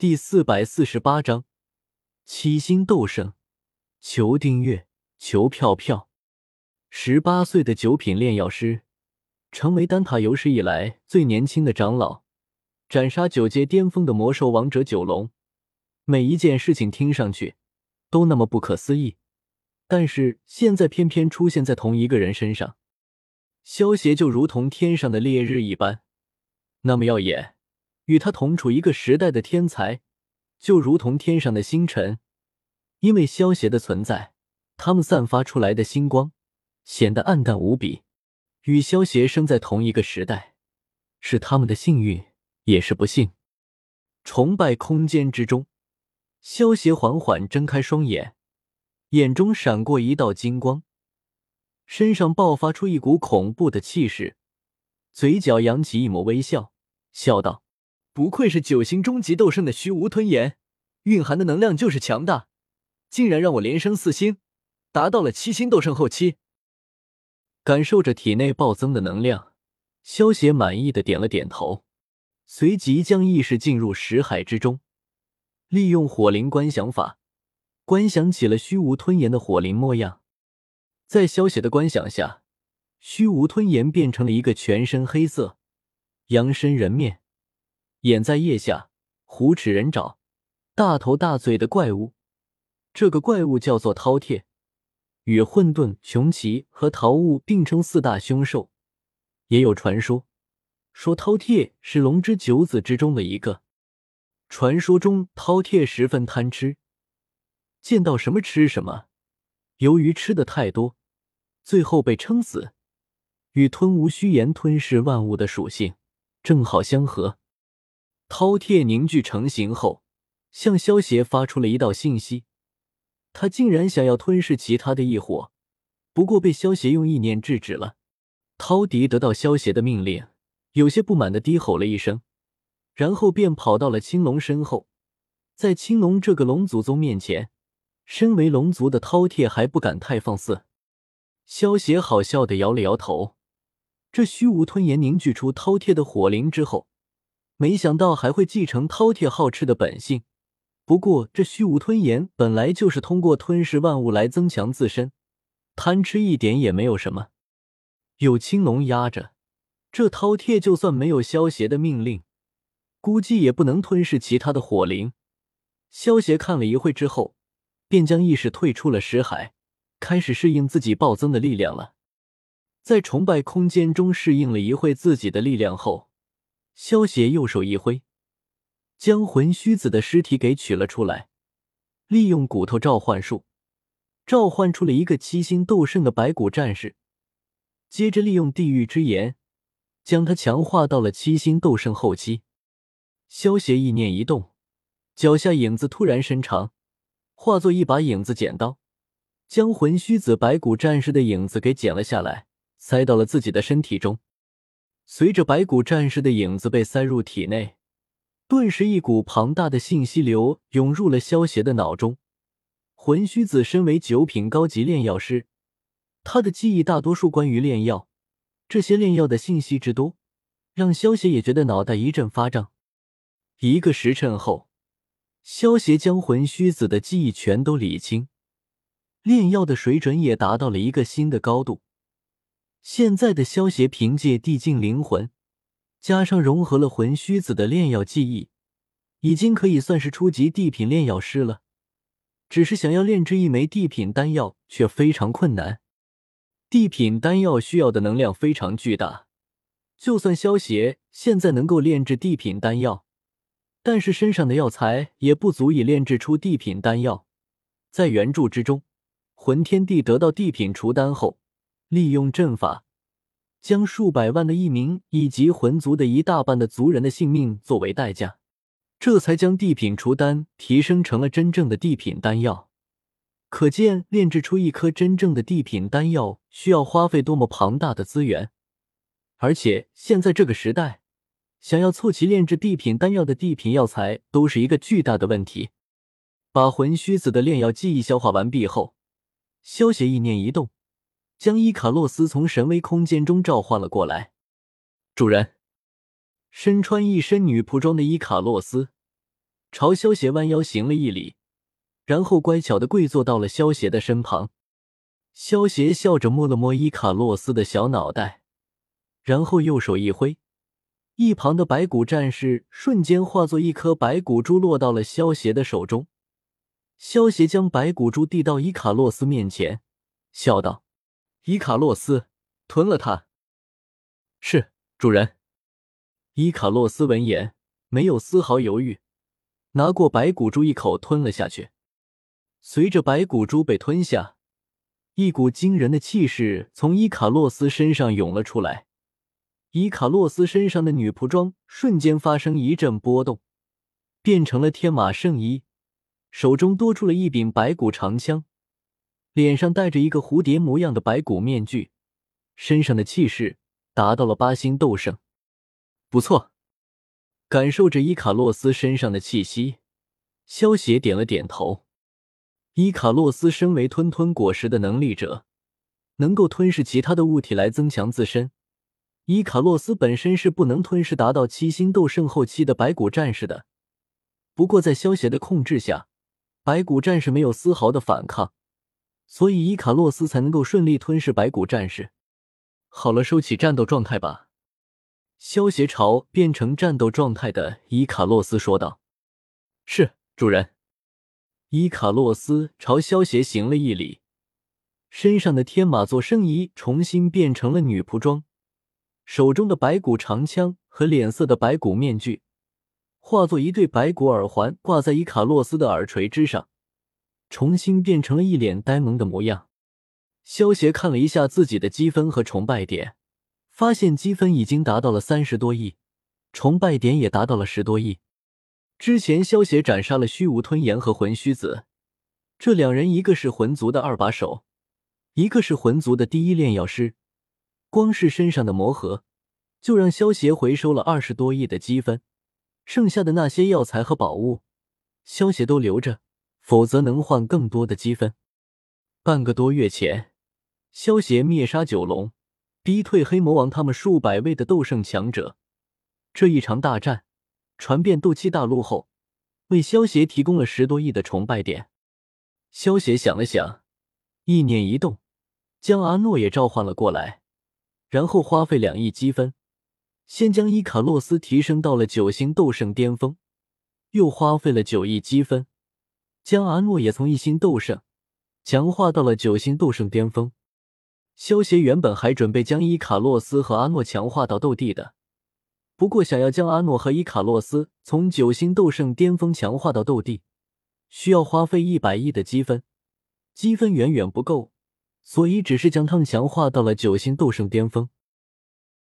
第四百四十八章七星斗圣。求订阅，求票票。十八岁的九品炼药师，成为丹塔有史以来最年轻的长老，斩杀九阶巅峰的魔兽王者九龙。每一件事情听上去都那么不可思议，但是现在偏偏出现在同一个人身上。萧协就如同天上的烈日一般，那么耀眼。与他同处一个时代的天才，就如同天上的星辰，因为萧协的存在，他们散发出来的星光显得暗淡无比。与萧协生在同一个时代，是他们的幸运，也是不幸。崇拜空间之中，萧协缓缓睁开双眼，眼中闪过一道金光，身上爆发出一股恐怖的气势，嘴角扬起一抹微笑，笑道。不愧是九星终极斗圣的虚无吞炎，蕴含的能量就是强大，竟然让我连升四星，达到了七星斗圣后期。感受着体内暴增的能量，萧协满意的点了点头，随即将意识进入识海之中，利用火灵观想法，观想起了虚无吞炎的火灵模样。在萧协的观想下，虚无吞炎变成了一个全身黑色、羊身人面。眼在腋下，虎齿人爪，大头大嘴的怪物。这个怪物叫做饕餮，与混沌、穷奇和桃物并称四大凶兽。也有传说说饕餮是龙之九子之中的一个。传说中饕餮十分贪吃，见到什么吃什么。由于吃的太多，最后被撑死。与吞无虚言吞噬万物的属性正好相合。饕餮凝聚成型后，向萧协发出了一道信息。他竟然想要吞噬其他的异火，不过被萧协用意念制止了。涛迪得到萧协的命令，有些不满的低吼了一声，然后便跑到了青龙身后。在青龙这个龙祖宗面前，身为龙族的饕餮还不敢太放肆。萧协好笑的摇了摇头。这虚无吞炎凝聚出饕餮的火灵之后。没想到还会继承饕餮好吃的本性，不过这虚无吞炎本来就是通过吞噬万物来增强自身，贪吃一点也没有什么。有青龙压着，这饕餮就算没有萧邪的命令，估计也不能吞噬其他的火灵。萧邪看了一会之后，便将意识退出了识海，开始适应自己暴增的力量了。在崇拜空间中适应了一会自己的力量后。萧协右手一挥，将魂虚子的尸体给取了出来，利用骨头召唤术，召唤出了一个七星斗圣的白骨战士。接着利用地狱之炎，将他强化到了七星斗圣后期。萧协意念一动，脚下影子突然伸长，化作一把影子剪刀，将魂虚子白骨战士的影子给剪了下来，塞到了自己的身体中。随着白骨战士的影子被塞入体内，顿时一股庞大的信息流涌入了萧邪的脑中。魂虚子身为九品高级炼药师，他的记忆大多数关于炼药，这些炼药的信息之多，让萧邪也觉得脑袋一阵发胀。一个时辰后，萧邪将魂虚子的记忆全都理清，炼药的水准也达到了一个新的高度。现在的萧协凭借地境灵魂，加上融合了魂虚子的炼药技艺，已经可以算是初级地品炼药师了。只是想要炼制一枚地品丹药却非常困难。地品丹药需要的能量非常巨大，就算萧协现在能够炼制地品丹药，但是身上的药材也不足以炼制出地品丹药。在原著之中，魂天帝得到地品除丹后。利用阵法，将数百万的异名以及魂族的一大半的族人的性命作为代价，这才将地品除丹提升成了真正的地品丹药。可见炼制出一颗真正的地品丹药需要花费多么庞大的资源。而且现在这个时代，想要凑齐炼制地品丹药的地品药材都是一个巨大的问题。把魂虚子的炼药记忆消化完毕后，萧协意念一动。将伊卡洛斯从神威空间中召唤了过来。主人，身穿一身女仆装的伊卡洛斯朝萧协弯腰行了一礼，然后乖巧的跪坐到了萧协的身旁。萧协笑着摸了摸伊卡洛斯的小脑袋，然后右手一挥，一旁的白骨战士瞬间化作一颗白骨珠，落到了萧协的手中。萧协将白骨珠递到伊卡洛斯面前，笑道：“伊卡洛斯，吞了它。”“是，主人。”伊卡洛斯闻言，没有丝毫犹豫，拿过白骨珠一口吞了下去。随着白骨珠被吞下，一股惊人的气势从伊卡洛斯身上涌了出来，伊卡洛斯身上的女仆装瞬间发生一阵波动，变成了天马圣衣，手中多出了一柄白骨长枪，脸上戴着一个蝴蝶模样的白骨面具，身上的气势达到了八星斗圣。不错，感受着伊卡洛斯身上的气息，萧邪点了点头。伊卡洛斯身为吞吞果实的能力者，能够吞噬其他的物体来增强自身。伊卡洛斯本身是不能吞噬达到七星斗圣后期的白骨战士的。不过在萧邪的控制下，白骨战士没有丝毫的反抗，所以伊卡洛斯才能够顺利吞噬白骨战士。好了，收起战斗状态吧。萧邪朝变成战斗状态的伊卡洛斯说道：“是，主人。”伊卡洛斯朝萧协行了一礼，身上的天马座圣衣重新变成了女仆装，手中的白骨长枪和脸色的白骨面具化作一对白骨耳环，挂在伊卡洛斯的耳垂之上，重新变成了一脸呆萌的模样。萧协看了一下自己的积分和崇拜点，发现积分已经达到了三十多亿，崇拜点也达到了十多亿。之前，萧协斩杀了虚无吞炎和魂虚子，这两人一个是魂族的二把手，一个是魂族的第一炼药师。光是身上的魔核，就让萧协回收了二十多亿的积分。剩下的那些药材和宝物，萧协都留着，否则能换更多的积分。半个多月前，萧协灭杀九龙，逼退黑魔王他们数百位的斗圣强者。这一场大战。传遍斗气大陆后，为萧协提供了十多亿的崇拜点。萧协想了想，意念一动，将阿诺也召唤了过来，然后花费两亿积分，先将伊卡洛斯提升到了九星斗圣巅峰，又花费了九亿积分，将阿诺也从一星斗圣强化到了九星斗圣巅峰。萧协原本还准备将伊卡洛斯和阿诺强化到斗帝的。不过，想要将阿诺和伊卡洛斯从九星斗圣巅峰强化到斗帝，需要花费一百亿的积分，积分远远不够，所以只是将他们强化到了九星斗圣巅峰。